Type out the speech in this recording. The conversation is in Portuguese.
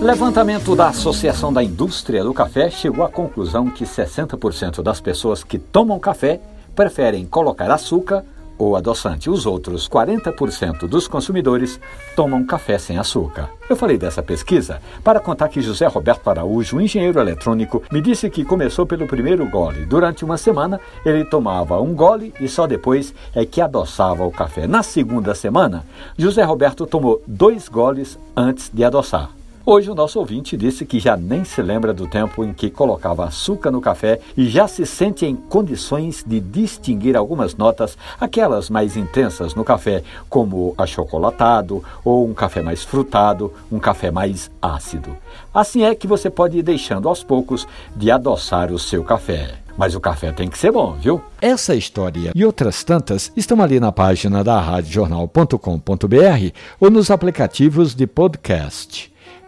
Levantamento da Associação da Indústria do Café chegou à conclusão que 60% das pessoas que tomam café preferem colocar açúcar ou adoçante. Os outros 40% dos consumidores tomam café sem açúcar. Eu falei dessa pesquisa para contar que José Roberto Araújo, engenheiro eletrônico, me disse que começou pelo primeiro gole. Durante uma semana, ele tomava um gole e só depois é que adoçava o café. Na segunda semana, José Roberto tomou dois goles antes de adoçar. Hoje o nosso ouvinte disse que já nem se lembra do tempo em que colocava açúcar no café e já se sente em condições de distinguir algumas notas, aquelas mais intensas no café, como achocolatado ou um café mais frutado, um café mais ácido. Assim é que você pode ir deixando aos poucos de adoçar o seu café. Mas o café tem que ser bom, viu? Essa história e outras tantas estão ali na página da radiojornal.com.br ou nos aplicativos de podcast.